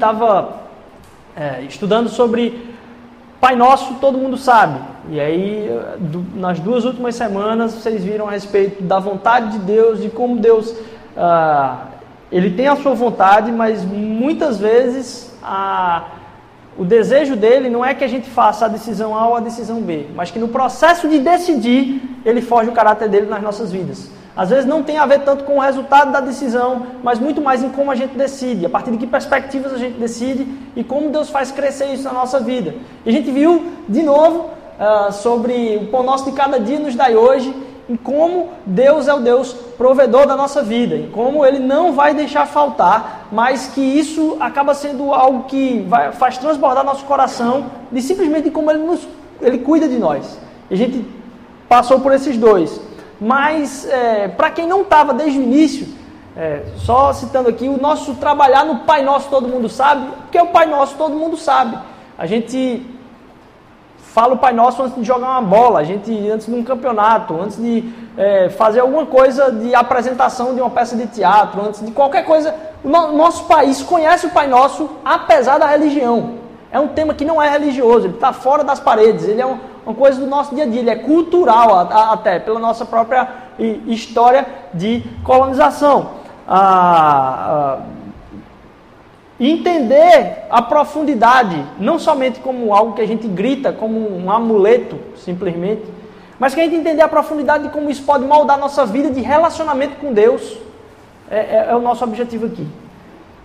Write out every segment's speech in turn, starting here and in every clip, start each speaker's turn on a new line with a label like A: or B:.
A: estava é, estudando sobre Pai Nosso, todo mundo sabe. E aí, do, nas duas últimas semanas, vocês viram a respeito da vontade de Deus, de como Deus ah, ele tem a sua vontade, mas muitas vezes a, o desejo dele não é que a gente faça a decisão A ou a decisão B, mas que no processo de decidir, ele foge o caráter dele nas nossas vidas. Às vezes não tem a ver tanto com o resultado da decisão, mas muito mais em como a gente decide, a partir de que perspectivas a gente decide e como Deus faz crescer isso na nossa vida. E a gente viu de novo uh, sobre o pão nosso de cada dia nos dai hoje em como Deus é o Deus provedor da nossa vida, em como Ele não vai deixar faltar, mas que isso acaba sendo algo que vai, faz transbordar nosso coração de simplesmente como Ele, nos, ele cuida de nós. E a gente passou por esses dois. Mas, é, para quem não estava desde o início, é, só citando aqui, o nosso trabalhar no Pai Nosso todo mundo sabe, porque o Pai Nosso todo mundo sabe. A gente fala o Pai Nosso antes de jogar uma bola, a gente antes de um campeonato, antes de é, fazer alguma coisa de apresentação de uma peça de teatro, antes de qualquer coisa. O no, nosso país conhece o Pai Nosso apesar da religião. É um tema que não é religioso, ele está fora das paredes, ele é um, uma coisa do nosso dia a dia, ele é cultural até, pela nossa própria história de colonização. Ah, ah, entender a profundidade, não somente como algo que a gente grita, como um amuleto, simplesmente, mas que a gente entender a profundidade de como isso pode moldar nossa vida de relacionamento com Deus, é, é, é o nosso objetivo aqui.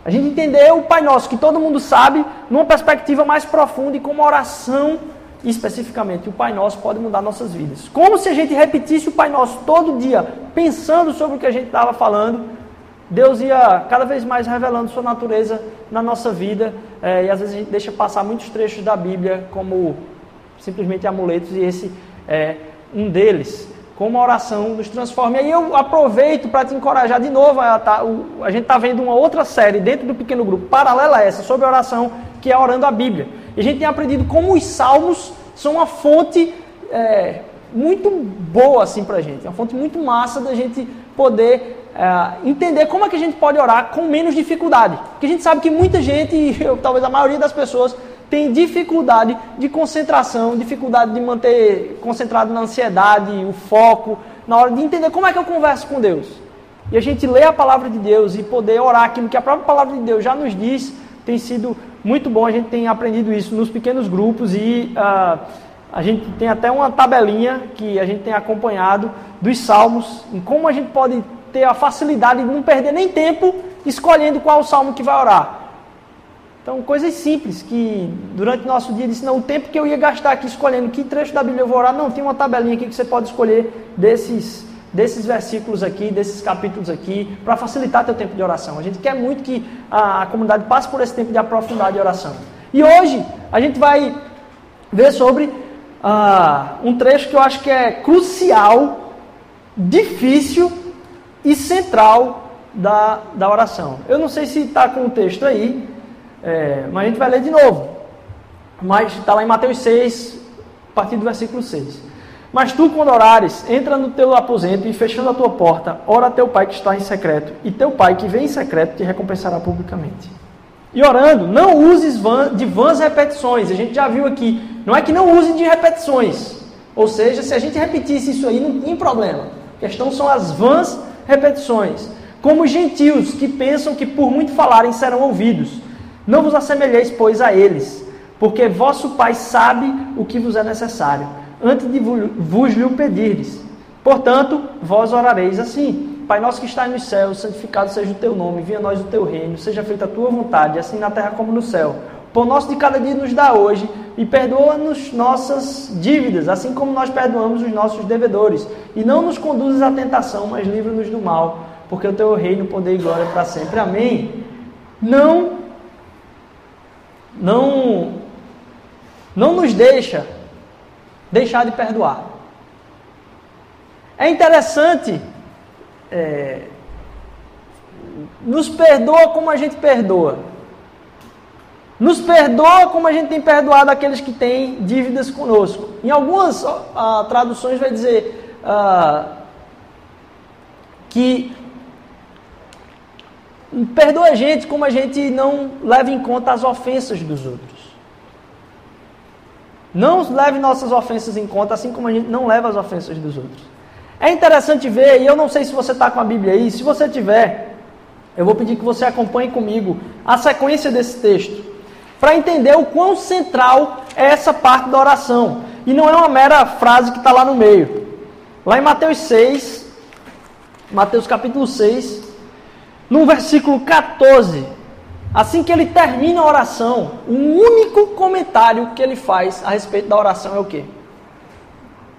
A: A gente entender o Pai Nosso, que todo mundo sabe, numa perspectiva mais profunda e como oração, especificamente, o Pai Nosso pode mudar nossas vidas. Como se a gente repetisse o Pai Nosso todo dia, pensando sobre o que a gente estava falando, Deus ia cada vez mais revelando sua natureza na nossa vida, é, e às vezes a gente deixa passar muitos trechos da Bíblia como simplesmente amuletos, e esse é um deles. Como a oração nos transforma. E aí eu aproveito para te encorajar de novo. A, tá, a gente está vendo uma outra série dentro do pequeno grupo, paralela a essa, sobre oração, que é Orando a Bíblia. E a gente tem aprendido como os salmos são uma fonte é, muito boa assim para a gente. É uma fonte muito massa da gente poder é, entender como é que a gente pode orar com menos dificuldade. Porque a gente sabe que muita gente, eu, talvez a maioria das pessoas, tem dificuldade de concentração, dificuldade de manter concentrado na ansiedade, o foco, na hora de entender como é que eu converso com Deus. E a gente lê a palavra de Deus e poder orar aquilo que a própria palavra de Deus já nos diz, tem sido muito bom. A gente tem aprendido isso nos pequenos grupos e uh, a gente tem até uma tabelinha que a gente tem acompanhado dos salmos, em como a gente pode ter a facilidade de não perder nem tempo escolhendo qual salmo que vai orar. Então, coisas simples que durante nosso dia disse, não, o tempo que eu ia gastar aqui escolhendo que trecho da Bíblia eu vou orar, não, tem uma tabelinha aqui que você pode escolher desses, desses versículos aqui, desses capítulos aqui, para facilitar teu tempo de oração. A gente quer muito que a, comunidade passe por esse tempo de aprofundar de oração. E hoje a gente vai ver sobre uh, um trecho que eu acho que é crucial, difícil e central da, da oração. Eu não sei se está com o texto aí, é, mas a gente vai ler de novo. Mas está lá em Mateus 6, a partir do versículo 6. Mas tu, quando orares, entra no teu aposento e fechando a tua porta, ora a teu pai que está em secreto, e teu pai que vem em secreto te recompensará publicamente. E orando, não uses de vãs repetições. A gente já viu aqui. Não é que não use de repetições. Ou seja, se a gente repetisse isso aí, não tem problema. A questão são as vãs repetições. Como gentios que pensam que por muito falarem serão ouvidos. Não vos assemelheis, pois, a eles, porque vosso Pai sabe o que vos é necessário, antes de vos lhe pedirdes. Portanto, vós orareis assim: Pai nosso que está nos céus, santificado seja o teu nome, venha a nós o teu reino, seja feita a tua vontade, assim na terra como no céu. Pão nosso de cada dia nos dá hoje, e perdoa-nos nossas dívidas, assim como nós perdoamos os nossos devedores. E não nos conduzes à tentação, mas livra-nos do mal, porque o teu reino, poder e glória para sempre. Amém. Não não não nos deixa deixar de perdoar. É interessante, é, nos perdoa como a gente perdoa. Nos perdoa como a gente tem perdoado aqueles que têm dívidas conosco. Em algumas uh, traduções vai dizer uh, que perdoa a gente como a gente não leva em conta as ofensas dos outros. Não leve nossas ofensas em conta, assim como a gente não leva as ofensas dos outros. É interessante ver, e eu não sei se você está com a Bíblia aí, se você tiver, eu vou pedir que você acompanhe comigo a sequência desse texto, para entender o quão central é essa parte da oração. E não é uma mera frase que está lá no meio. Lá em Mateus 6, Mateus capítulo 6, no versículo 14, assim que ele termina a oração, o único comentário que ele faz a respeito da oração é o quê?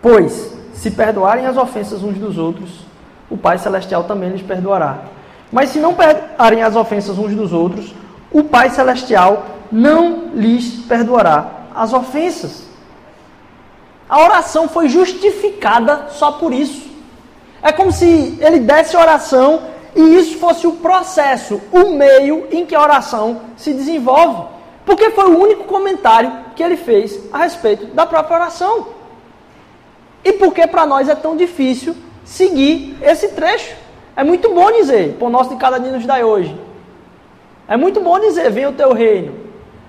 A: Pois, se perdoarem as ofensas uns dos outros, o Pai Celestial também lhes perdoará. Mas se não perdoarem as ofensas uns dos outros, o Pai Celestial não lhes perdoará as ofensas. A oração foi justificada só por isso. É como se ele desse oração e isso fosse o processo, o meio em que a oração se desenvolve. Porque foi o único comentário que ele fez a respeito da própria oração. E porque para nós é tão difícil seguir esse trecho. É muito bom dizer, por nosso de cada dia nos dai hoje. É muito bom dizer, venha o teu reino.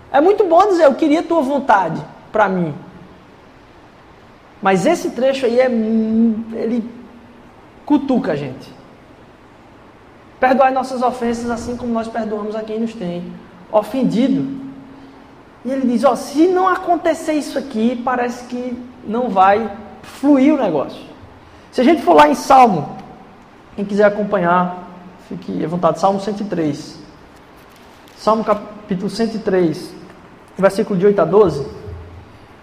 A: É muito bom dizer, eu queria tua vontade para mim. Mas esse trecho aí é ele cutuca a gente. Perdoai nossas ofensas assim como nós perdoamos a quem nos tem ofendido. E ele diz: ó, se não acontecer isso aqui, parece que não vai fluir o negócio. Se a gente for lá em Salmo, quem quiser acompanhar, fique à vontade. Salmo 103. Salmo capítulo 103, versículo de 8 a 12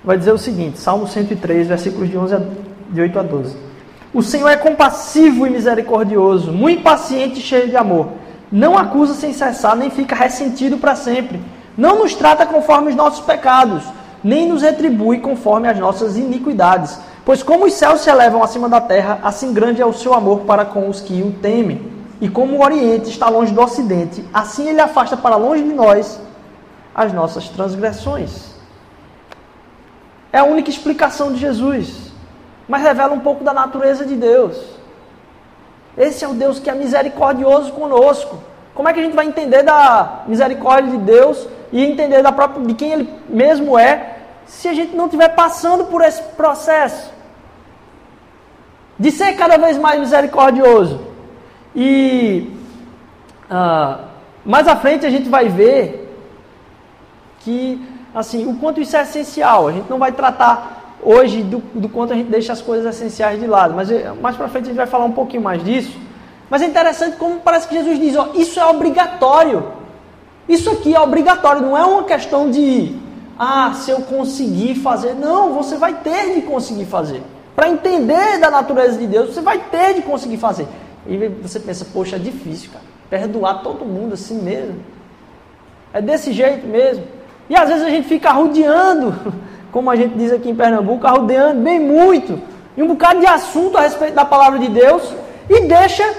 A: vai dizer o seguinte, Salmo 103, versículos de, 11 a, de 8 a 12. O Senhor é compassivo e misericordioso, muito paciente e cheio de amor. Não acusa sem cessar, nem fica ressentido para sempre. Não nos trata conforme os nossos pecados, nem nos retribui conforme as nossas iniquidades. Pois como os céus se elevam acima da terra, assim grande é o seu amor para com os que o temem. E como o Oriente está longe do Ocidente, assim ele afasta para longe de nós as nossas transgressões. É a única explicação de Jesus, mas revela um pouco da natureza de Deus. Esse é o Deus que é misericordioso conosco. Como é que a gente vai entender da misericórdia de Deus e entender da própria, de quem Ele mesmo é, se a gente não estiver passando por esse processo de ser cada vez mais misericordioso? E uh, mais à frente a gente vai ver que assim, o quanto isso é essencial. A gente não vai tratar hoje do, do quanto a gente deixa as coisas essenciais de lado, mas eh, mais para frente a gente vai falar um pouquinho mais disso. Mas é interessante como parece que Jesus diz, ó, isso é obrigatório. Isso aqui é obrigatório, não é uma questão de ah, se eu conseguir fazer. Não, você vai ter de conseguir fazer. Para entender da natureza de Deus, você vai ter de conseguir fazer. E você pensa, poxa, é difícil, cara. Perdoar todo mundo assim mesmo. É desse jeito mesmo. E às vezes a gente fica arrudeando, como a gente diz aqui em Pernambuco, arrudeando bem muito, em um bocado de assunto a respeito da palavra de Deus, e deixa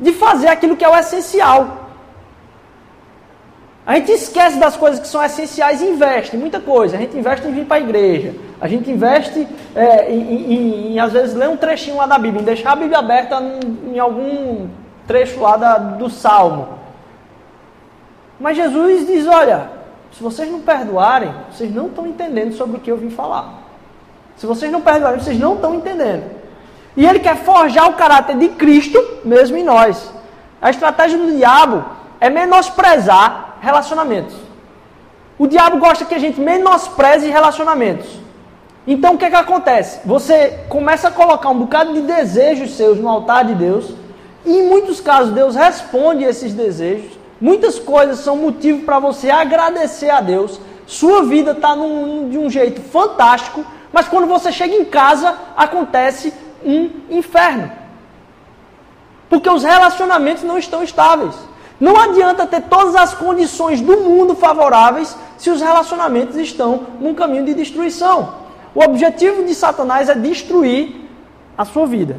A: de fazer aquilo que é o essencial. A gente esquece das coisas que são essenciais e investe muita coisa. A gente investe em vir para a igreja. A gente investe é, em, em, em, às vezes, ler um trechinho lá da Bíblia, em deixar a Bíblia aberta em, em algum trecho lá da, do Salmo. Mas Jesus diz: olha, se vocês não perdoarem, vocês não estão entendendo sobre o que eu vim falar. Se vocês não perdoarem, vocês não estão entendendo. E ele quer forjar o caráter de Cristo mesmo em nós. A estratégia do diabo é menosprezar relacionamentos. O diabo gosta que a gente menospreze relacionamentos. Então o que, é que acontece? Você começa a colocar um bocado de desejos seus no altar de Deus, e em muitos casos Deus responde esses desejos, Muitas coisas são motivo para você agradecer a Deus. Sua vida está de um jeito fantástico, mas quando você chega em casa, acontece um inferno. Porque os relacionamentos não estão estáveis. Não adianta ter todas as condições do mundo favoráveis se os relacionamentos estão num caminho de destruição. O objetivo de Satanás é destruir a sua vida.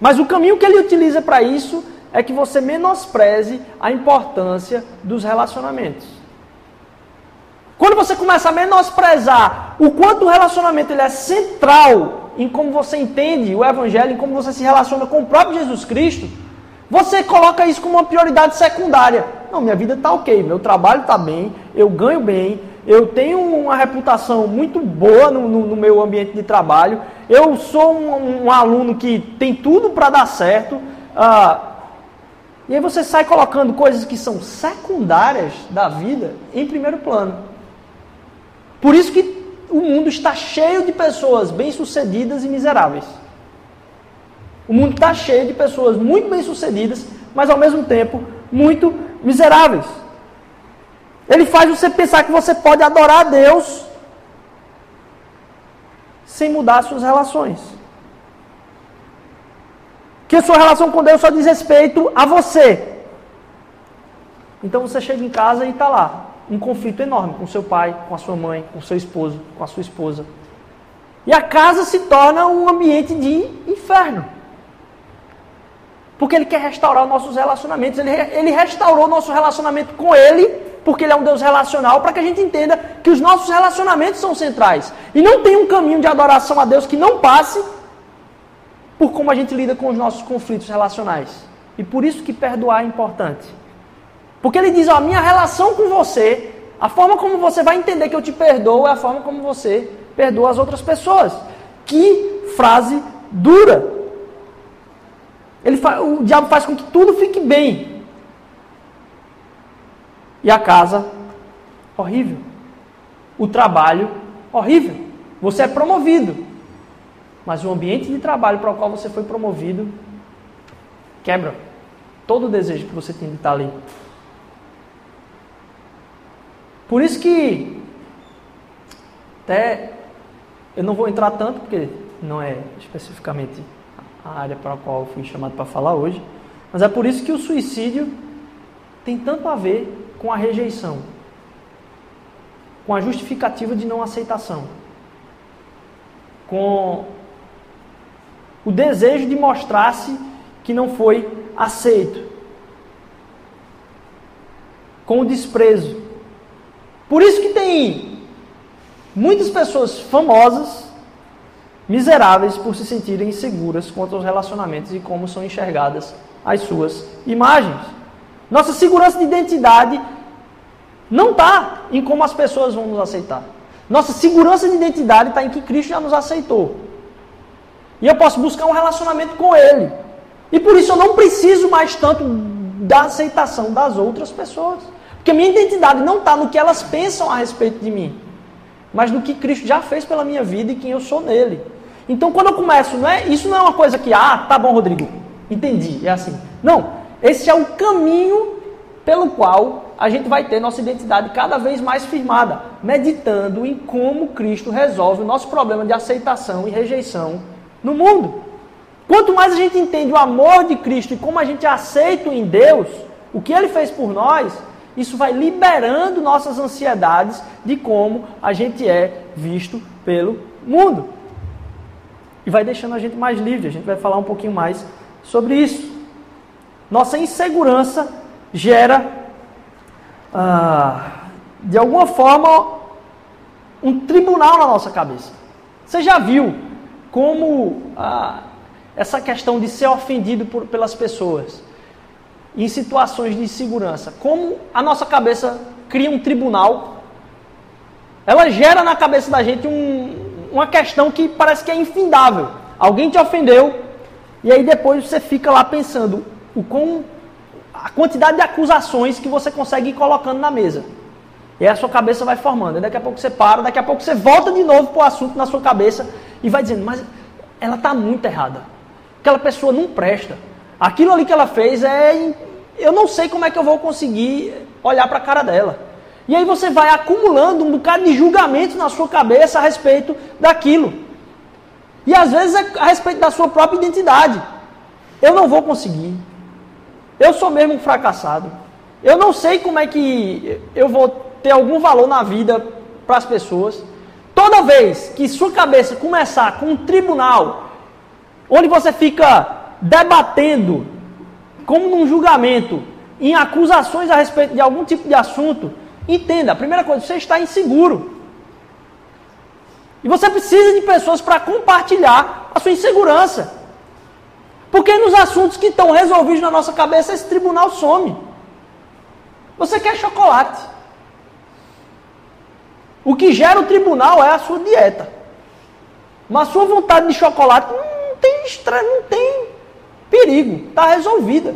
A: Mas o caminho que ele utiliza para isso é que você menospreze a importância dos relacionamentos. Quando você começa a menosprezar o quanto o relacionamento ele é central em como você entende o Evangelho, em como você se relaciona com o próprio Jesus Cristo, Você coloca isso como uma prioridade secundária. Não, minha vida está ok, meu trabalho está bem, eu ganho bem, eu tenho uma reputação muito boa no, no, no meu ambiente de trabalho, eu sou um, um aluno que tem tudo para dar certo. Ah, e aí você sai colocando coisas que são secundárias da vida em primeiro plano. Por isso que o mundo está cheio de pessoas bem-sucedidas e miseráveis. O mundo está cheio de pessoas muito bem-sucedidas, mas ao mesmo tempo muito miseráveis. Ele faz você pensar que você pode adorar a Deus sem mudar suas relações. Que a sua relação com Deus só diz respeito a você. Então você chega em casa e está lá, um conflito enorme com seu pai, com a sua mãe, com seu esposo, com a sua esposa. E a casa se torna um ambiente de inferno. Porque ele quer restaurar nossos relacionamentos. Ele, ele restaurou nosso relacionamento com ele, porque ele é um Deus relacional, para que a gente entenda que os nossos relacionamentos são centrais. E não tem um caminho de adoração a Deus que não passe por como a gente lida com os nossos conflitos relacionais. E por isso que perdoar é importante. Porque ele diz, ó, a minha relação com você, a forma como você vai entender que eu te perdoo é a forma como você perdoa as outras pessoas. Que frase dura. Ele o diabo faz com que tudo fique bem. E a casa, horrível. O trabalho, horrível. Você é promovido. Mas o ambiente de trabalho para o qual você foi promovido quebra todo o desejo que você tem de estar ali. Por isso que até eu não vou entrar tanto, porque não é especificamente a área para a qual eu fui chamado para falar hoje, mas é por isso que o suicídio tem tanto a ver com a rejeição, com a justificativa de não aceitação, com o desejo de mostrar-se que não foi aceito, com o desprezo. Por isso que tem muitas pessoas famosas miseráveis por se sentirem inseguras quanto aos relacionamentos e como são enxergadas as suas imagens. Nossa segurança de identidade não está em como as pessoas vão nos aceitar. Nossa segurança de identidade está em que Cristo já nos aceitou. E eu posso buscar um relacionamento com Ele. E por isso eu não preciso mais tanto da aceitação das outras pessoas. Porque minha identidade não está no que elas pensam a respeito de mim, mas no que Cristo já fez pela minha vida e quem eu sou nele. Então, quando eu começo, não é, isso não é uma coisa que, ah, tá bom, Rodrigo, entendi, é assim. Não, esse é o caminho pelo qual a gente vai ter nossa identidade cada vez mais firmada, meditando em como Cristo resolve o nosso problema de aceitação e rejeição no mundo. Quanto mais a gente entende o amor de Cristo e como a gente aceita em Deus, o que ele fez por nós, isso vai liberando nossas ansiedades de como a gente é visto pelo mundo e vai deixando a gente mais livre. A gente vai falar um pouquinho mais sobre isso. Nossa insegurança gera, ah, de alguma forma, um tribunal na nossa cabeça. Você já viu como ah, essa questão de ser ofendido por, pelas pessoas em situações de insegurança, como a nossa cabeça cria um tribunal, ela gera na cabeça da gente um, uma questão que parece que é infindável. Alguém te ofendeu, e aí depois você fica lá pensando o com a quantidade de acusações que você consegue ir colocando na mesa. E aí a sua cabeça vai formando. E daqui a pouco você para, daqui a pouco você volta de novo para o assunto na sua cabeça e vai dizendo, mas ela está muito errada. Aquela pessoa não presta. Aquilo ali que ela fez é. Eu não sei como é que eu vou conseguir olhar para a cara dela. E aí você vai acumulando um bocado de julgamentos na sua cabeça a respeito daquilo. E às vezes é a respeito da sua própria identidade. Eu não vou conseguir. Eu sou mesmo um fracassado. Eu não sei como é que eu vou ter algum valor na vida para as pessoas. Toda vez que sua cabeça começar com um tribunal, onde você fica debatendo, como num julgamento, em acusações a respeito de algum tipo de assunto, Entenda, a primeira coisa, você está inseguro. E você precisa de pessoas para compartilhar a sua insegurança. Porque nos assuntos que estão resolvidos na nossa cabeça, esse tribunal some. Você quer chocolate. O que gera o tribunal é a sua dieta. Mas a sua vontade de chocolate não tem, não tem perigo, está resolvida.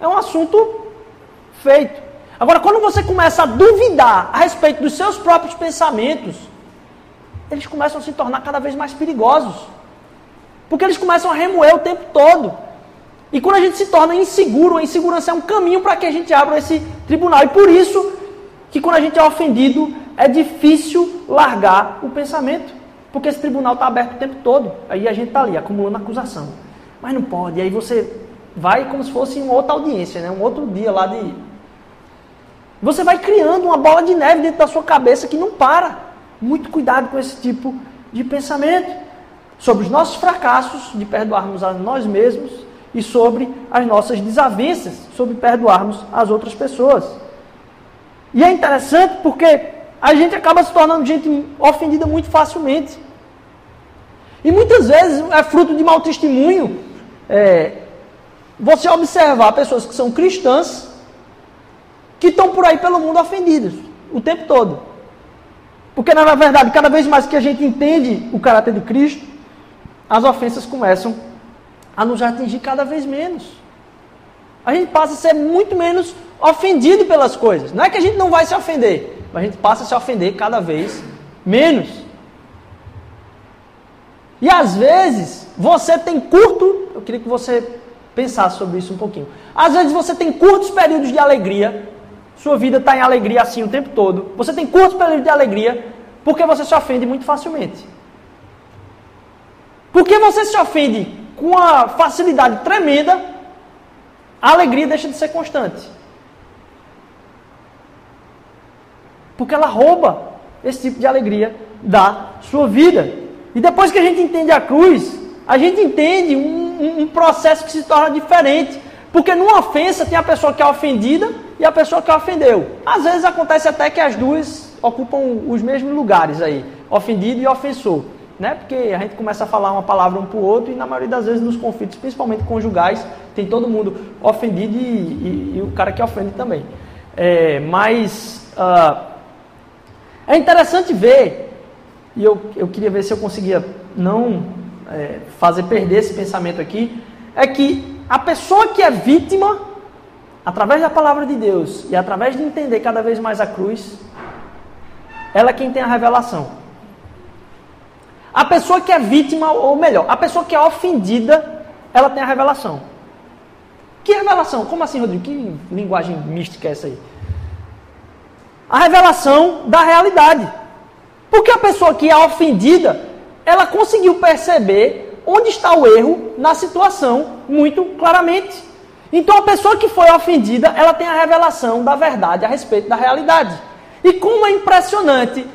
A: É um assunto feito. Agora, quando você começa a duvidar a respeito dos seus próprios pensamentos, eles começam a se tornar cada vez mais perigosos. Porque eles começam a remoer o tempo todo. E quando a gente se torna inseguro, a insegurança é um caminho para que a gente abra esse tribunal. E por isso que quando a gente é ofendido, é difícil largar o pensamento. Porque esse tribunal está aberto o tempo todo. Aí a gente está ali, acumulando acusação. Mas não pode. E aí você vai como se fosse uma outra audiência, né? um outro dia lá de. Você vai criando uma bola de neve dentro da sua cabeça que não para. Muito cuidado com esse tipo de pensamento. Sobre os nossos fracassos, de perdoarmos a nós mesmos, e sobre as nossas desavenças, sobre perdoarmos as outras pessoas. E é interessante porque a gente acaba se tornando gente ofendida muito facilmente. E muitas vezes é fruto de mau testemunho é, você observar pessoas que são cristãs que estão por aí pelo mundo ofendidas o tempo todo. Porque, na verdade, cada vez mais que a gente entende o caráter de Cristo, as ofensas começam a nos atingir cada vez menos. A gente passa a ser muito menos ofendido pelas coisas. Não é que a gente não vai se ofender, a gente passa a se ofender cada vez menos. E às vezes, você tem curto, eu queria que você pensasse sobre isso um pouquinho. Às vezes você tem curtos períodos de alegria sua vida está em alegria assim o tempo todo. Você tem curtos períodos de alegria porque você se ofende muito facilmente. Porque você se ofende com uma facilidade tremenda, a alegria deixa de ser constante. Porque ela rouba esse tipo de alegria da sua vida. E depois que a gente entende a cruz, a gente entende um, um, processo que se torna diferente. Porque numa ofensa tem a pessoa que é ofendida e a pessoa que ofendeu. Às vezes acontece até que as duas ocupam os mesmos lugares aí, ofendido e ofensor. Né? Porque a gente começa a falar uma palavra um para o outro e na maioria das vezes nos conflitos, principalmente conjugais, tem todo mundo ofendido e, e, e o cara que ofende também. É, mas uh, é interessante ver, e eu, eu queria ver se eu conseguia não é, fazer perder esse pensamento aqui, é que a pessoa que é vítima, através da palavra de Deus e através de entender cada vez mais a cruz, ela é quem tem a revelação. A pessoa que é vítima, ou melhor, a pessoa que é ofendida, ela tem a revelação. Que revelação? Como assim, Rodrigo? Que linguagem mística é essa aí? A revelação da realidade. Porque a pessoa que é ofendida, ela conseguiu perceber onde está o erro na situação muito claramente. Então a pessoa que foi ofendida, ela tem a revelação da verdade a respeito da realidade. E como é impressionante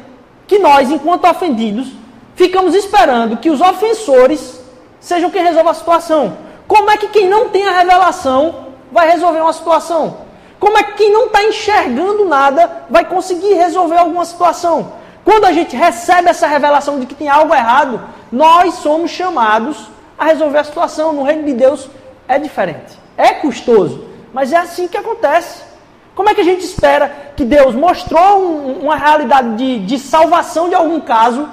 A: que nós, enquanto ofendidos, ficamos esperando que os ofensores sejam quem resolva a situação. Como é que quem não tem a revelação vai resolver uma situação? Como é que quem não está enxergando nada vai conseguir resolver alguma situação? Quando a gente recebe essa revelação de que tem algo errado, nós somos chamados a resolver a situação. No reino de Deus é diferente. É custoso, mas é assim que acontece. Como é que a gente espera que Deus mostrou um, uma realidade de, de salvação de algum caso?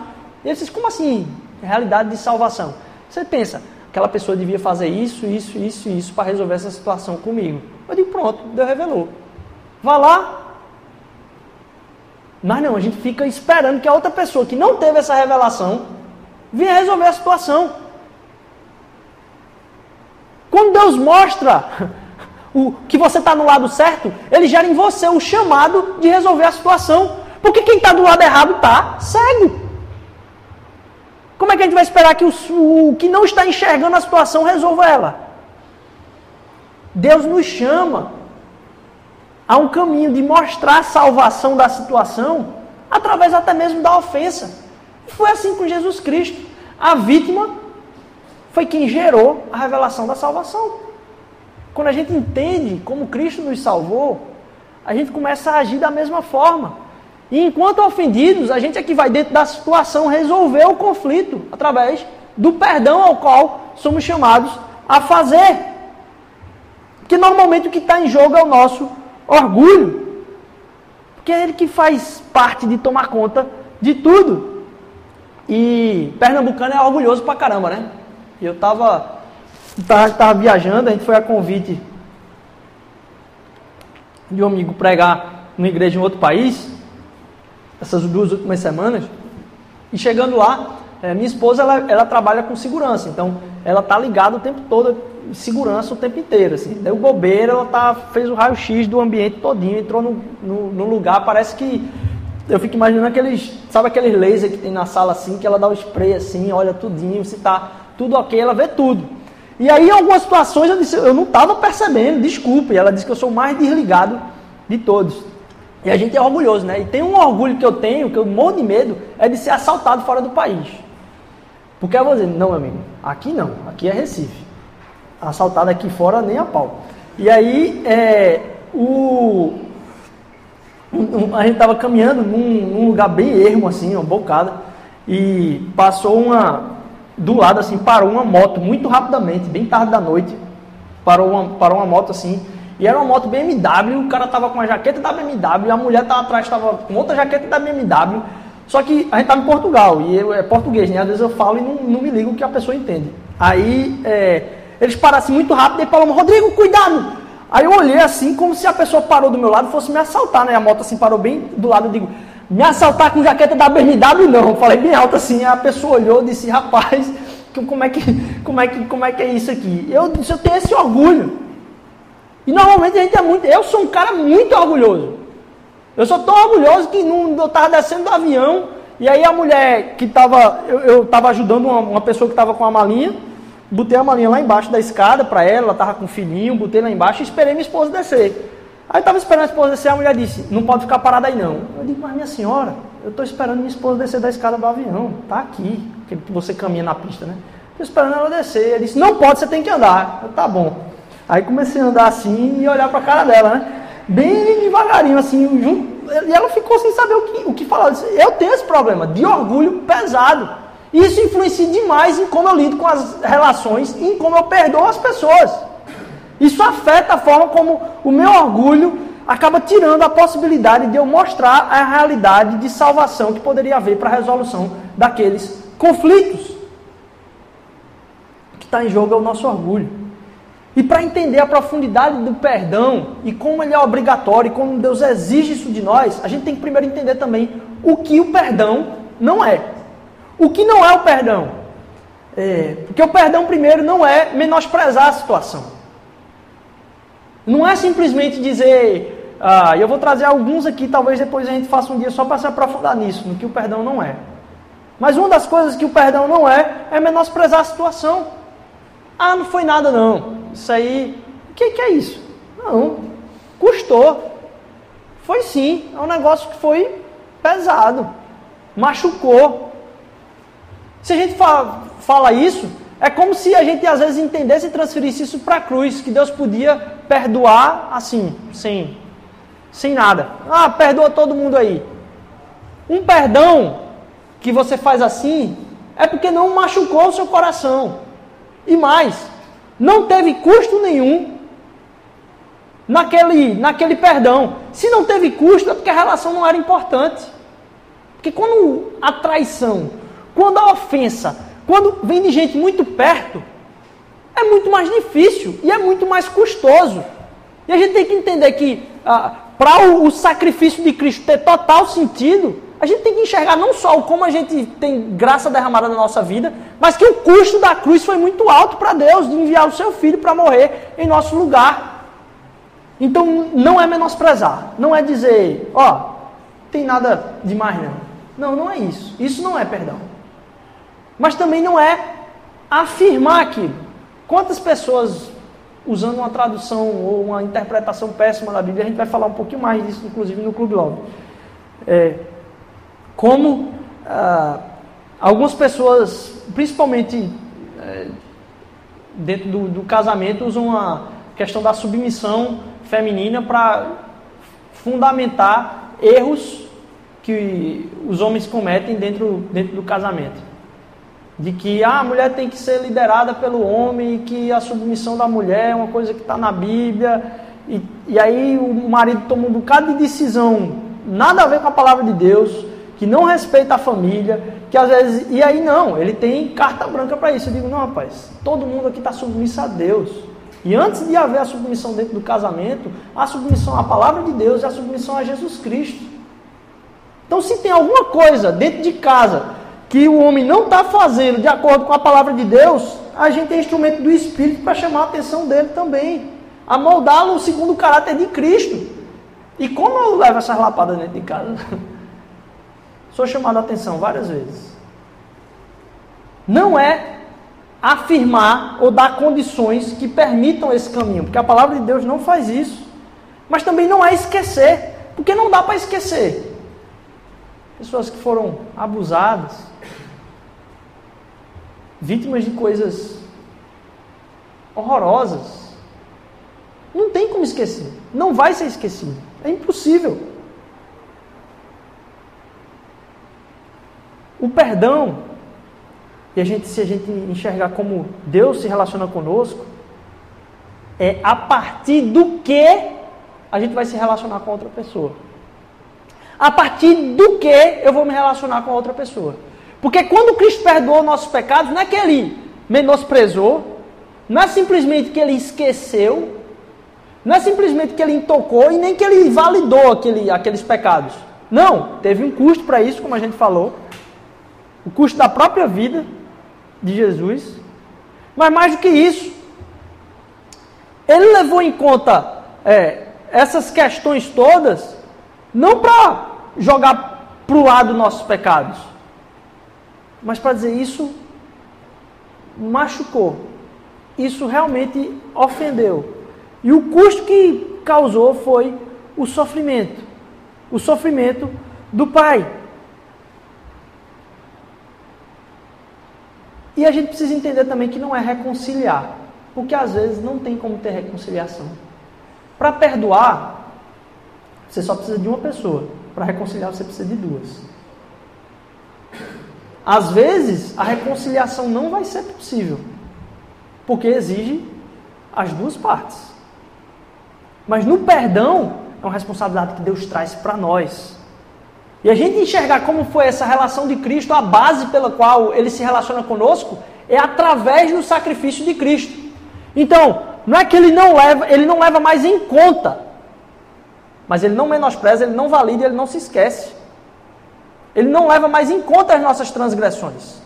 A: E ele diz, como assim? Realidade de salvação. Você pensa, aquela pessoa devia fazer isso, isso, isso isso para resolver essa situação comigo. Eu digo, pronto, Deus revelou. Vá lá, mas não, a gente fica esperando que a outra pessoa que não teve essa revelação venha resolver a situação. Quando Deus mostra o, que você está no lado certo, Ele gera em você o chamado de resolver a situação. Porque quem está do lado errado está cego. Como é que a gente vai esperar que o, o que não está enxergando a situação resolva ela? Deus nos chama há um caminho de mostrar a salvação da situação através até mesmo da ofensa. E foi assim com Jesus Cristo. A vítima foi quem gerou a revelação da salvação. Quando a gente entende como Cristo nos salvou, a gente começa a agir da mesma forma. E enquanto ofendidos, a gente é que vai dentro da situação resolver o conflito através do perdão ao qual somos chamados a fazer. Porque normalmente o que está em jogo é o nosso orgulho. Porque é ele que faz parte de tomar conta de tudo. E Pernambucano é orgulhoso pra caramba, né? Eu tava, tava, tava viajando, a gente foi a convite de um amigo pregar numa igreja em outro país, essas duas últimas semanas, e chegando lá, é, minha esposa ela, ela trabalha com segurança, então ela tá ligada o tempo todo, segurança o tempo inteiro. Assim. Deu bobeira, ela tá, fez o raio-x do ambiente todinho, entrou no, no, no, lugar, parece que. Eu fico imaginando aqueles. Sabe aqueles laser que tem na sala assim, que ela dá o spray assim, olha tudinho, se tá tudo ok, ela vê tudo. E aí, em algumas situações, eu disse, eu não estava percebendo, desculpe. Ela disse que eu sou o mais desligado de todos. E a gente é orgulhoso, né? E tem um orgulho que eu tenho, que eu morro de medo, é de ser assaltado fora do país. Porque eu vou dizer, não, meu amigo, aqui não, aqui é Recife. Assaltado aqui fora nem a pau. E aí, é, o, um, a gente estava caminhando num, num, lugar bem ermo, assim, uma bocada, e passou uma, do lado, assim, parou uma moto muito rapidamente, bem tarde da noite, parou uma, parou uma moto assim, e era uma moto BMW, o cara tava com a jaqueta da BMW, a mulher tava atrás, tava com outra jaqueta da BMW, só que a gente estava em Portugal, e eu, é português, né? Às vezes eu falo e não, não me ligo que a pessoa entende. Aí é, eles parassem muito rápido e falaram, Rodrigo, cuidado! Aí eu olhei assim, como se a pessoa parou do meu lado fosse me assaltar, né? A moto assim parou bem do lado, eu digo, me assaltar com jaqueta da BMW não. Eu falei bem alto assim, a pessoa olhou e disse, rapaz, como é que, como é que, como é que é isso aqui? Eu disse, eu tenho esse orgulho. E normalmente a gente é muito, eu sou um cara muito orgulhoso. Eu sou tão orgulhoso que não, eu estava descendo do avião e aí a mulher que estava, eu estava ajudando uma, uma, pessoa que estava com a malinha, botei a malinha lá embaixo da escada para ela, ela estava com o filhinho, botei lá embaixo e esperei minha esposa descer. Aí estava esperando a esposa descer, a mulher disse, não pode ficar parada aí não. Eu digo, mas minha senhora, eu estou esperando minha esposa descer da escada do avião, tá aqui, que você caminha na pista, né? Estou esperando ela descer. Ela disse, não pode, você tem que andar. Eu, tá bom. Aí comecei a andar assim e olhar para a cara dela, né? bem devagarinho, assim, junto, e ela ficou sem saber o que, o que falar. Eu tenho esse problema de orgulho pesado. Isso influencia demais em como eu lido com as relações e em como eu perdoo as pessoas. Isso afeta a forma como o meu orgulho acaba tirando a possibilidade de eu mostrar a realidade de salvação que poderia haver para a resolução daqueles conflitos. O que está em jogo é o nosso orgulho. E para entender a profundidade do perdão e como ele é obrigatório e como Deus exige isso de nós, a gente tem que primeiro entender também o que o perdão não é. O que não é o perdão? É, porque o perdão, primeiro, não é menosprezar a situação. Não é simplesmente dizer, ah, eu vou trazer alguns aqui, talvez depois a gente faça um dia só para se aprofundar nisso, no que o perdão não é. Mas uma das coisas que o perdão não é, é menosprezar a situação. Ah, não foi nada não. Isso aí, o que, que é isso? Não, custou. Foi sim, é um negócio que foi pesado, machucou. Se a gente fala, fala isso, é como se a gente às vezes entendesse e transferisse isso para a cruz, que Deus podia perdoar assim, sem, sem nada. Ah, perdoa todo mundo aí. Um perdão que você faz assim é porque não machucou o seu coração. E mais, não teve custo nenhum naquele, naquele perdão. Se não teve custo, é porque a relação não era importante. Porque quando a traição, quando a ofensa, quando vem de gente muito perto, é muito mais difícil e é muito mais custoso. E a gente tem que entender que ah, para o, o sacrifício de Cristo ter total sentido, a gente tem que enxergar não só como a gente tem graça derramada na nossa vida, mas que o custo da cruz foi muito alto para Deus de enviar o seu filho para morrer em nosso lugar. Então não é menosprezar, não é dizer, ó, oh, tem nada demais não. Não, não é isso. Isso não é perdão. Mas também não é afirmar aquilo. Quantas pessoas usando uma tradução ou uma interpretação péssima da Bíblia, a gente vai falar um pouquinho mais disso, inclusive no Clube Love. É, como ah, algumas pessoas, principalmente é, dentro do, do, casamento, usam a questão da submissão feminina para fundamentar erros que os homens cometem dentro, dentro do casamento. De que ah, a mulher tem que ser liderada pelo homem, e que a submissão da mulher é uma coisa que está na Bíblia, e, e aí o marido toma um bocado de decisão, nada a ver com a palavra de Deus, que não respeita a família, que às vezes. E aí não, ele tem carta branca para isso. Eu digo, não, rapaz, todo mundo aqui está submisso a Deus. E antes de haver a submissão dentro do casamento, a submissão à palavra de Deus e a submissão a Jesus Cristo. Então, se tem alguma coisa dentro de casa que o homem não está fazendo de acordo com a palavra de Deus, a gente é instrumento do Espírito para chamar a atenção dele também, a moldá-lo segundo o caráter de Cristo. E como eu levo essas lapadas dentro de casa? Sou chamado a atenção várias vezes. Não é afirmar ou dar condições que permitam esse caminho, porque a palavra de Deus não faz isso. Mas também não é esquecer, porque não dá para esquecer. Pessoas que foram abusadas, vítimas de coisas horrorosas. Não tem como esquecer. Não vai ser esquecido. É impossível. O perdão, e a gente, se a gente enxergar como Deus se relaciona conosco, é a partir do que a gente vai se relacionar com outra pessoa a partir do que eu vou me relacionar com outra pessoa. Porque quando Cristo perdoou nossos pecados, não é que ele menosprezou, não é simplesmente que ele esqueceu, não é simplesmente que ele intocou e nem que ele validou aquele, aqueles pecados. Não, teve um custo para isso, como a gente falou. O custo da própria vida de Jesus. Mas mais do que isso, ele levou em conta é, essas questões todas, não para jogar para o lado nossos pecados. Mas para dizer isso machucou. Isso realmente ofendeu. E o custo que causou foi o sofrimento. O sofrimento do pai. E a gente precisa entender também que não é reconciliar. Porque às vezes não tem como ter reconciliação. Para perdoar, você só precisa de uma pessoa. Para reconciliar você precisa de duas. Às vezes, a reconciliação não vai ser possível, porque exige as duas partes. Mas no perdão, é uma responsabilidade que Deus traz para nós. E a gente enxergar como foi essa relação de Cristo, a base pela qual ele se relaciona conosco, é através do sacrifício de Cristo. Então, não é que ele não leva, ele não leva mais em conta mas ele não menospreza, ele não valida, ele não se esquece. Ele não leva mais em conta as nossas transgressões.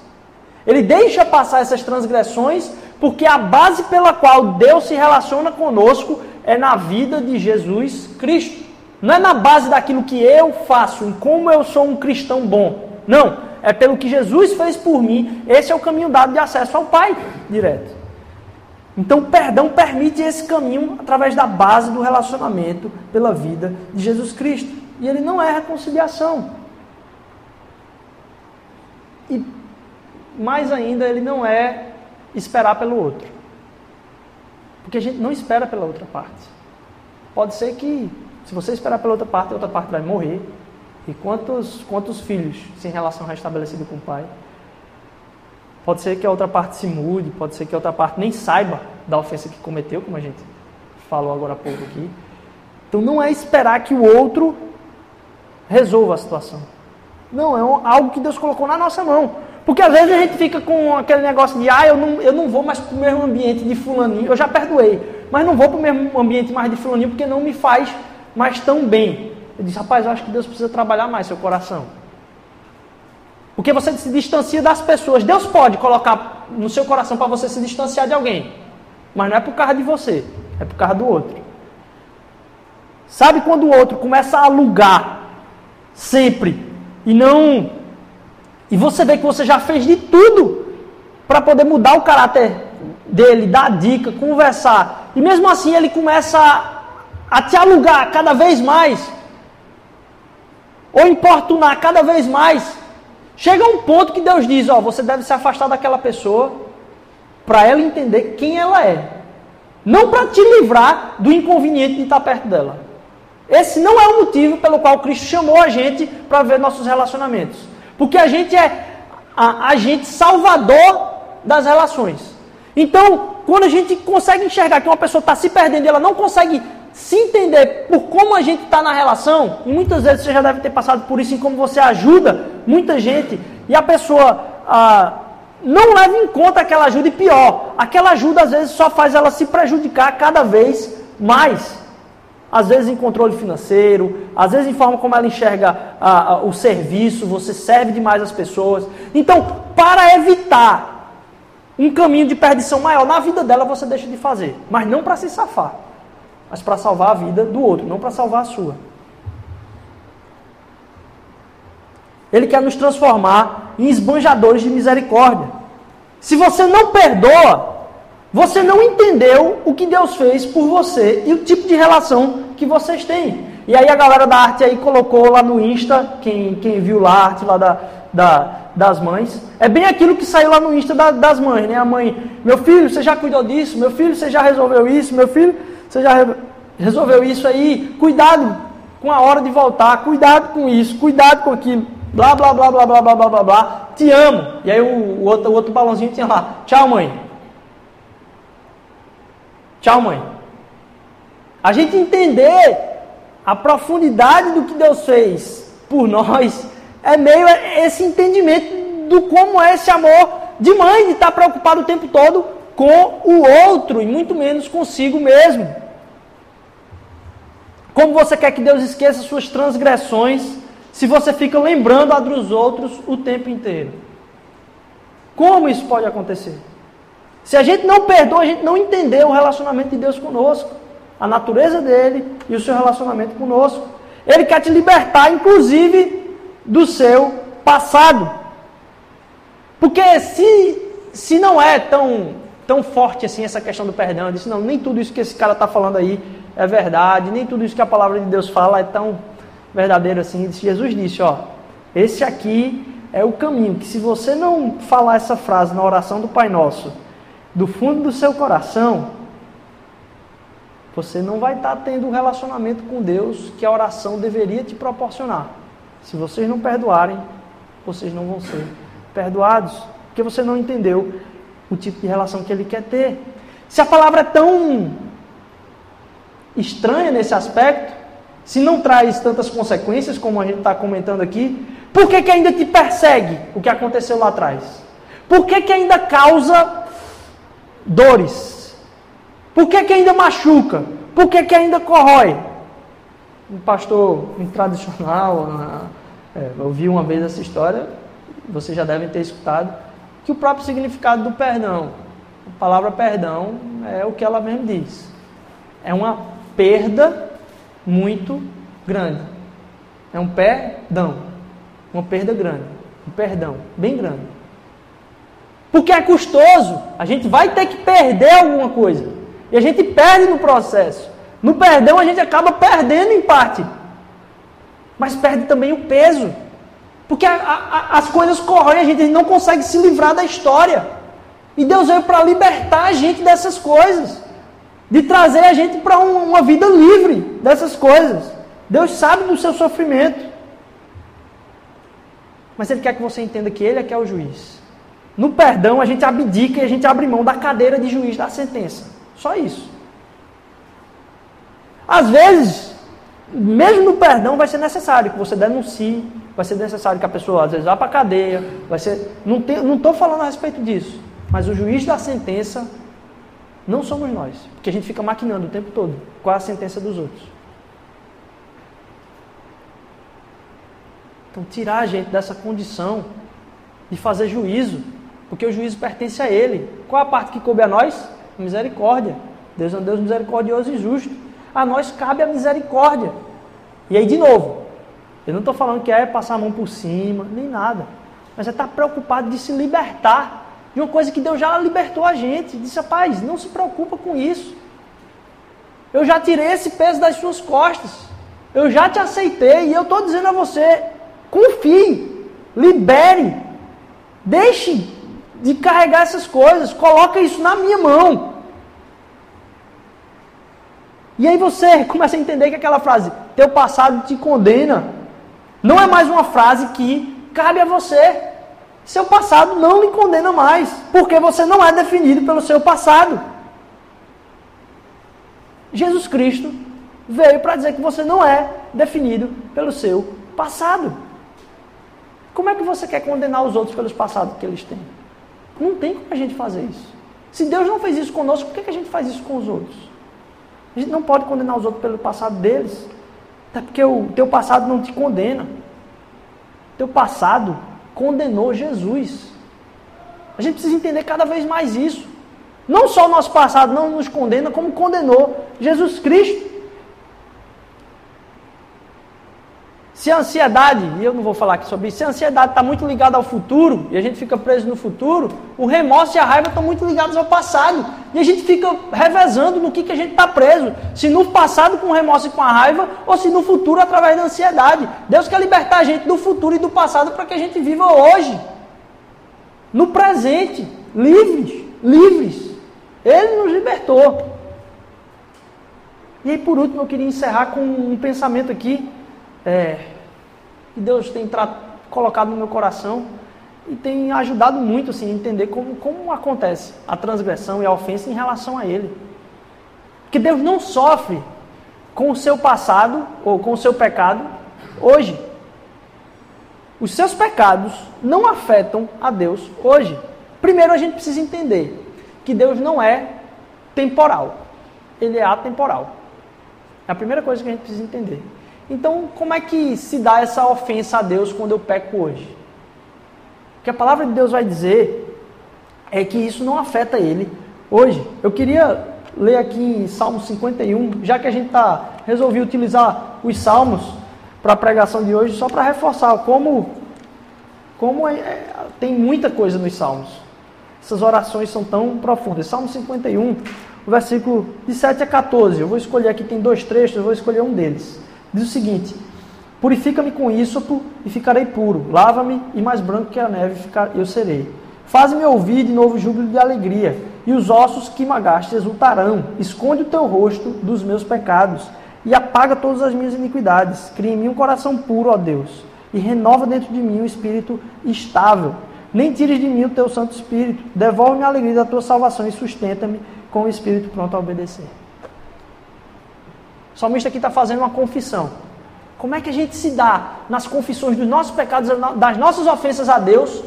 A: Ele deixa passar essas transgressões porque a base pela qual Deus se relaciona conosco é na vida de Jesus Cristo. Não é na base daquilo que eu faço, em como eu sou um cristão bom. Não, é pelo que Jesus fez por mim. Esse é o caminho dado de acesso ao Pai direto. Então, o perdão permite esse caminho através da base do relacionamento pela vida de Jesus Cristo. E ele não é reconciliação. E mais ainda, ele não é esperar pelo outro. Porque a gente não espera pela outra parte. Pode ser que, se você esperar pela outra parte, a outra parte vai morrer. E quantos, quantos filhos sem relação restabelecida com o pai Pode ser que a outra parte se mude, pode ser que a outra parte nem saiba da ofensa que cometeu, como a gente falou agora há pouco aqui. Então não é esperar que o outro resolva a situação. Não, é algo que Deus colocou na nossa mão. Porque às vezes a gente fica com aquele negócio de, ah, eu não, eu não vou mais para o mesmo ambiente de fulaninho, eu já perdoei, mas não vou para o mesmo ambiente mais de fulaninho porque não me faz mais tão bem. Eu disse, rapaz, eu acho que Deus precisa trabalhar mais seu coração. Porque você se distancia das pessoas. Deus pode colocar no seu coração para você se distanciar de alguém. Mas não é por causa de você, é por causa do outro. Sabe quando o outro começa a alugar sempre e não. E você vê que você já fez de tudo para poder mudar o caráter dele, dar dica, conversar. E mesmo assim ele começa a, te alugar cada vez mais. Ou importunar cada vez mais. Chega um ponto que Deus diz: Ó, você deve se afastar daquela pessoa para ela entender quem ela é. Não para te livrar do inconveniente de estar perto dela. Esse não é o motivo pelo qual Cristo chamou a gente para ver nossos relacionamentos. Porque a gente é a agente salvador das relações. Então, quando a gente consegue enxergar que uma pessoa está se perdendo e ela não consegue se entender por como a gente está na relação, e muitas vezes você já deve ter passado por isso em como você ajuda muita gente, e a pessoa ah, não leva em conta aquela ajuda, e pior, aquela ajuda às vezes só faz ela se prejudicar cada vez mais. Às vezes em controle financeiro, às vezes em forma como ela enxerga ah, ah, o serviço, você serve demais as pessoas. Então, para evitar um caminho de perdição maior na vida dela, você deixa de fazer, mas não para se safar mas para salvar a vida do outro, não para salvar a sua. Ele quer nos transformar em esbanjadores de misericórdia. Se você não perdoa, você não entendeu o que Deus fez por você e o tipo de relação que vocês têm. E aí a galera da arte aí colocou lá no Insta, quem, quem viu lá a arte lá da, da, das mães, é bem aquilo que saiu lá no Insta da, das mães, né? A mãe, meu filho, você já cuidou disso? Meu filho, você já resolveu isso? Meu filho, você já resolveu isso aí? Cuidado com a hora de voltar, cuidado com isso, cuidado com aquilo. Blá, blá, blá, blá, blá, blá, blá, blá, blá. Te amo. E aí o, o, outro, o outro balãozinho tinha lá. Tchau, mãe. Tchau, mãe. A gente entender a profundidade do que Deus fez por nós é meio esse entendimento do como é esse amor de mãe, de estar preocupado o tempo todo com o outro e muito menos consigo mesmo. Como você quer que Deus esqueça suas transgressões se você fica lembrando a dos outros o tempo inteiro? Como isso pode acontecer? Se a gente não perdoa, a gente não entendeu o relacionamento de Deus conosco, a natureza dele e o seu relacionamento conosco. Ele quer te libertar, inclusive, do seu passado. Porque se, se não é tão, tão forte assim essa questão do perdão, disse, não, nem tudo isso que esse cara está falando aí é verdade, nem tudo isso que a palavra de Deus fala é tão verdadeiro assim. Jesus disse, ó, esse aqui é o caminho, que se você não falar essa frase na oração do Pai Nosso, do fundo do seu coração, você não vai estar tendo um relacionamento com Deus que a oração deveria te proporcionar. Se vocês não perdoarem, vocês não vão ser perdoados, porque você não entendeu o tipo de relação que ele quer ter. Se a palavra é tão estranha nesse aspecto, se não traz tantas consequências como a gente está comentando aqui, por que, que ainda te persegue o que aconteceu lá atrás? Por que, que ainda causa dores? Por que, que ainda machuca? Por que, que ainda corrói? Um pastor um tradicional, é, eu ouvi uma vez essa história, vocês já devem ter escutado, que o próprio significado do perdão, a palavra perdão é o que ela mesmo diz. É uma perda muito grande. É um perdão. Uma perda grande. Um perdão bem grande. Porque é custoso. A gente vai ter que perder alguma coisa. E a gente perde no processo. No perdão a gente acaba perdendo em parte. Mas perde também o peso. Porque a, a, as coisas corroem, a gente não consegue se livrar da história. E Deus veio para libertar a gente dessas coisas de trazer a gente para uma vida livre dessas coisas. Deus sabe do seu sofrimento. Mas Ele quer que você entenda que Ele é que é o juiz. No perdão, a gente abdica e a gente abre mão da cadeira de juiz da sentença. Só isso. Às vezes, mesmo no perdão, vai ser necessário que você denuncie, vai ser necessário que a pessoa, às vezes, vá para a cadeia. Vai ser, não estou falando a respeito disso. Mas o juiz da sentença não somos nós, porque a gente fica maquinando o tempo todo qual é a sentença dos outros. Então, tirar a gente dessa condição de fazer juízo, porque o juízo pertence a Ele. Qual a parte que coube a nós? Misericórdia. Deus é um Deus misericordioso e justo. A nós cabe a misericórdia. E aí, de novo, eu não estou falando que é passar a mão por cima, nem nada. Mas é estar preocupado de se libertar de uma coisa que Deus já libertou a gente. Disse, rapaz, não se preocupa com isso. Eu já tirei esse peso das suas costas. Eu já te aceitei e eu estou dizendo a você: confie, libere, deixe de carregar essas coisas, coloca isso na minha mão. E aí você começa a entender que aquela frase, teu passado te condena, não é mais uma frase que cabe a você. Seu passado não lhe condena mais, porque você não é definido pelo seu passado. Jesus Cristo veio para dizer que você não é definido pelo seu passado. Como é que você quer condenar os outros pelos passados que eles têm? Não tem como a gente fazer isso. Se Deus não fez isso conosco, por que, a gente faz isso com os outros? A gente não pode condenar os outros pelo passado deles. Até porque o teu passado não te condena. Teu passado condenou Jesus. A gente precisa entender cada vez mais isso. Não só o nosso passado não nos condena, como condenou Jesus Cristo. Se a ansiedade, e eu não vou falar aqui sobre isso, se a ansiedade está muito ligada ao futuro, e a gente fica preso no futuro, o remorso e a raiva estão muito ligados ao passado. E a gente fica revezando no que, que a gente está preso. Se no passado com o remorso e com a raiva, ou se no futuro através da ansiedade. Deus quer libertar a gente do futuro e do passado para que a gente viva hoje. No presente, livres, livres. Ele nos libertou. E aí, por último, eu queria encerrar com um pensamento aqui. É, que Deus tem colocado no meu coração e tem ajudado muito assim, a entender como, como acontece a transgressão e a ofensa em relação a Ele. Que Deus não sofre com o seu passado ou com o seu pecado hoje. Os seus pecados não afetam a Deus hoje. Primeiro a gente precisa entender que Deus não é temporal, ele é atemporal. É a primeira coisa que a gente precisa entender. Então, como é que se dá essa ofensa a Deus quando eu peco hoje? O que a palavra de Deus vai dizer é que isso não afeta ele hoje. Eu queria ler aqui em Salmo 51, já que a gente tá, resolvi utilizar os salmos para a pregação de hoje, só para reforçar como, como é, é, tem muita coisa nos salmos. Essas orações são tão profundas. Salmo 51, o versículo de 7 a 14. Eu vou escolher aqui, tem dois trechos, eu vou escolher um deles. Diz o seguinte: Purifica-me com ísopo e ficarei puro. Lava-me e mais branco que a neve eu serei. Faz-me ouvir de novo júbilo de alegria, e os ossos que magaste exultarão. Esconde o teu rosto dos meus pecados e apaga todas as minhas iniquidades. Cria em mim um coração puro, ó Deus, e renova dentro de mim um espírito estável. Nem tires de mim o teu Santo Espírito. Devolve-me a alegria da tua salvação e sustenta-me com o espírito pronto a obedecer. O salmista aqui está fazendo uma confissão. Como é que a gente se dá nas confissões dos nossos pecados, das nossas ofensas a Deus,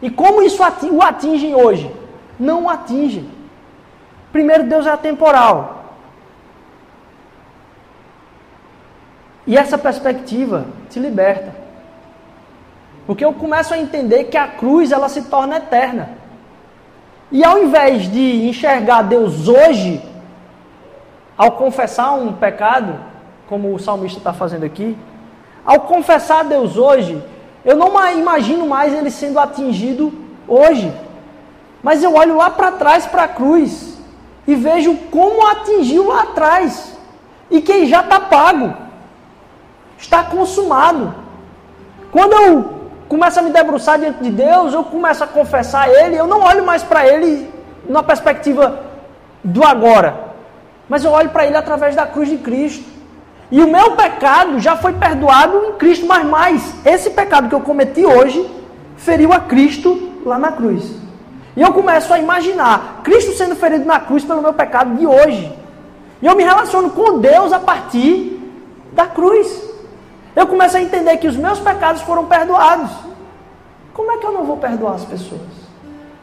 A: e como isso o atinge hoje? Não o atinge. Primeiro, Deus é atemporal. E essa perspectiva te liberta. Porque eu começo a entender que a cruz ela se torna eterna. E ao invés de enxergar Deus hoje ao confessar um pecado, como o salmista está fazendo aqui, ao confessar a Deus hoje, eu não imagino mais ele sendo atingido hoje. Mas eu olho lá para trás para a cruz e vejo como atingiu lá atrás. E que já está pago. Está consumado. Quando eu começo a me debruçar diante de Deus, eu começo a confessar a Ele, eu não olho mais para Ele na perspectiva do agora mas eu olho para ele através da cruz de Cristo. E o meu pecado já foi perdoado em Cristo, mas mais, esse pecado que eu cometi hoje feriu a Cristo lá na cruz. E eu começo a imaginar Cristo sendo ferido na cruz pelo meu pecado de hoje. E eu me relaciono com Deus a partir da cruz. Eu começo a entender que os meus pecados foram perdoados. Como é que eu não vou perdoar as pessoas?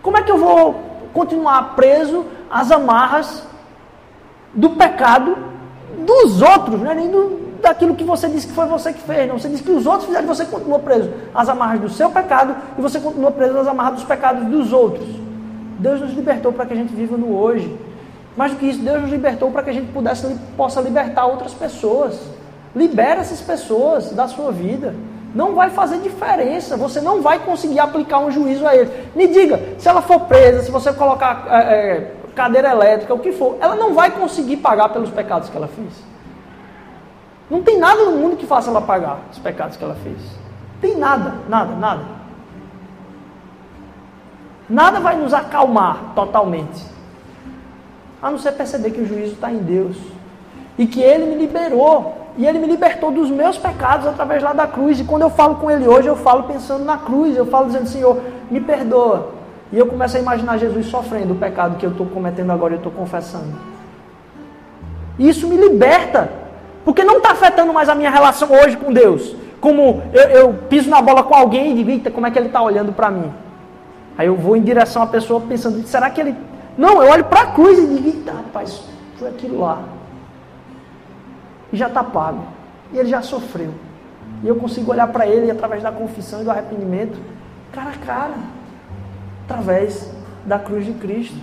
A: Como é que eu vou continuar preso às amarras do pecado dos outros, não é nem do, daquilo que você disse que foi você que fez. Não. Você disse que os outros fizeram e você continuou preso às amarras do seu pecado e você continuou preso às amarras dos pecados dos outros. Deus nos libertou para que a gente viva no hoje. Mais do que isso, Deus nos libertou para que a gente pudesse, possa libertar outras pessoas. Libera essas pessoas da sua vida. Não vai fazer diferença. Você não vai conseguir aplicar um juízo a eles. Me diga, se ela for presa, se você colocar é, é, cadeira elétrica, o que for, ela não vai conseguir pagar pelos pecados que ela fez. Não tem nada no mundo que faça ela pagar os pecados que ela fez. Tem nada, nada, nada. Nada vai nos acalmar totalmente. A não ser perceber que o juízo está em Deus. E que Ele me liberou e Ele me libertou dos meus pecados através lá da cruz. E quando eu falo com Ele hoje, eu falo pensando na cruz. Eu falo dizendo, Senhor, me perdoa. E eu começo a imaginar Jesus sofrendo o pecado que eu estou cometendo agora e eu estou confessando. E isso me liberta. Porque não está afetando mais a minha relação hoje com Deus. Como eu, eu piso na bola com alguém e digo, eita, como é que ele está olhando para mim? Aí eu vou em direção à pessoa pensando, será que ele. Não, eu olho para a cruz e digo, eita, rapaz, foi aquilo lá. E já está pago. E ele já sofreu. E eu consigo olhar para ele através da confissão e do arrependimento, cara a cara, através da cruz de Cristo.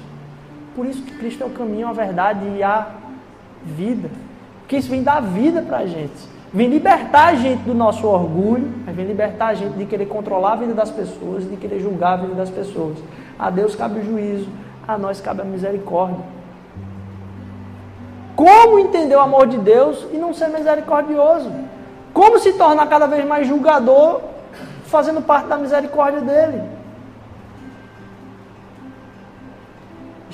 A: Por isso que Cristo é o caminho, a verdade e a vida. Porque isso vem dar vida para a gente. Vem libertar a gente do nosso orgulho, mas vem libertar a gente de querer controlar a vida das pessoas, de querer julgar a vida das pessoas. A Deus cabe o juízo, a nós cabe a misericórdia. Como entender o amor de Deus e não ser misericordioso? Como se tornar cada vez mais julgador, fazendo parte da misericórdia dele?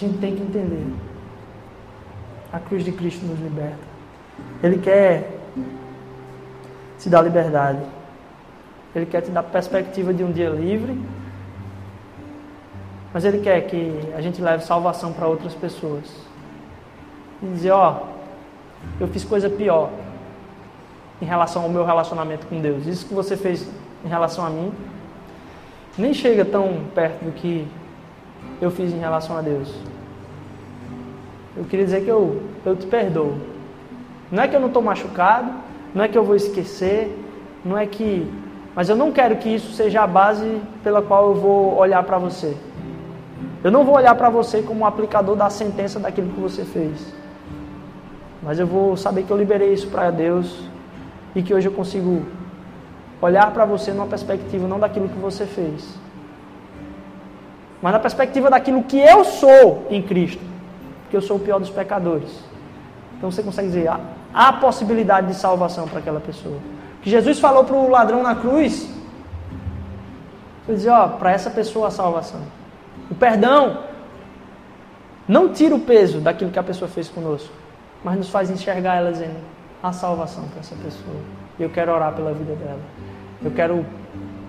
A: Gente tem que entender. A cruz de Cristo nos liberta. Ele quer te dar liberdade. Ele quer te dar perspectiva de um dia livre. Mas Ele quer que a gente leve salvação para outras pessoas e dizer: Ó, oh, eu fiz coisa pior em relação ao meu relacionamento com Deus. Isso que você fez em relação a mim nem chega tão perto do que eu fiz em relação a Deus. Eu queria dizer que eu, eu te perdoo. Não é que eu não estou machucado, não é que eu vou esquecer, não é que. Mas eu não quero que isso seja a base pela qual eu vou olhar para você. Eu não vou olhar para você como um aplicador da sentença daquilo que você fez. Mas eu vou saber que eu liberei isso para Deus e que hoje eu consigo olhar para você numa perspectiva não daquilo que você fez, mas na perspectiva daquilo que eu sou em Cristo, porque eu sou o pior dos pecadores. Então você consegue dizer, ah, há possibilidade de salvação para aquela pessoa. Que Jesus falou para o ladrão na cruz, ele dizia, ó, para essa pessoa a salvação. O perdão não tira o peso daquilo que a pessoa fez conosco mas nos faz enxergar ela dizendo a salvação para essa pessoa. Eu quero orar pela vida dela. Eu quero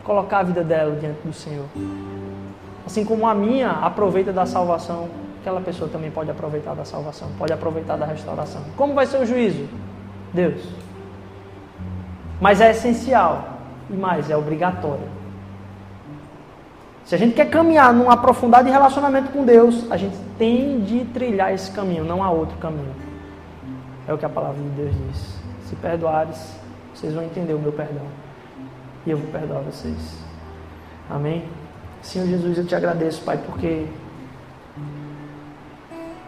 A: colocar a vida dela diante do Senhor. Assim como a minha aproveita da salvação, aquela pessoa também pode aproveitar da salvação, pode aproveitar da restauração. Como vai ser o juízo? Deus. Mas é essencial e mais, é obrigatório. Se a gente quer caminhar num aprofundado relacionamento com Deus, a gente tem de trilhar esse caminho, não há outro caminho. É o que a palavra de Deus diz. Se perdoares, vocês vão entender o meu perdão. E eu vou perdoar vocês. Amém? Senhor Jesus, eu te agradeço, Pai, porque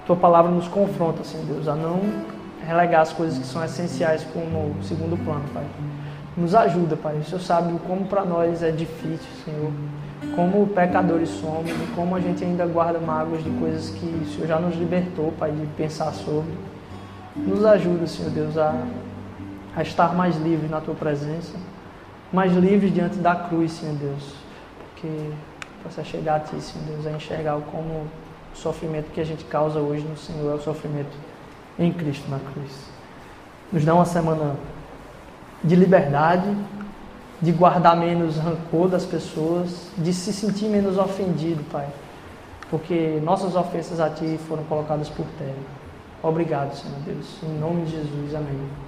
A: tua palavra nos confronta, Senhor Deus, a não relegar as coisas que são essenciais como segundo plano, Pai. Nos ajuda, Pai. O Senhor sabe como para nós é difícil, Senhor. Como pecadores somos e como a gente ainda guarda mágoas de coisas que o Senhor já nos libertou, Pai, de pensar sobre. Nos ajuda, Senhor Deus, a, a estar mais livre na Tua presença, mais livre diante da cruz, Senhor Deus, porque possa chegar a Ti, Senhor Deus, a enxergar como o sofrimento que a gente causa hoje no Senhor é o sofrimento em Cristo na cruz. Nos dá uma semana de liberdade, de guardar menos rancor das pessoas, de se sentir menos ofendido, Pai, porque nossas ofensas a Ti foram colocadas por terra. Obrigado, Senhor Deus. Em nome de Jesus. Amém.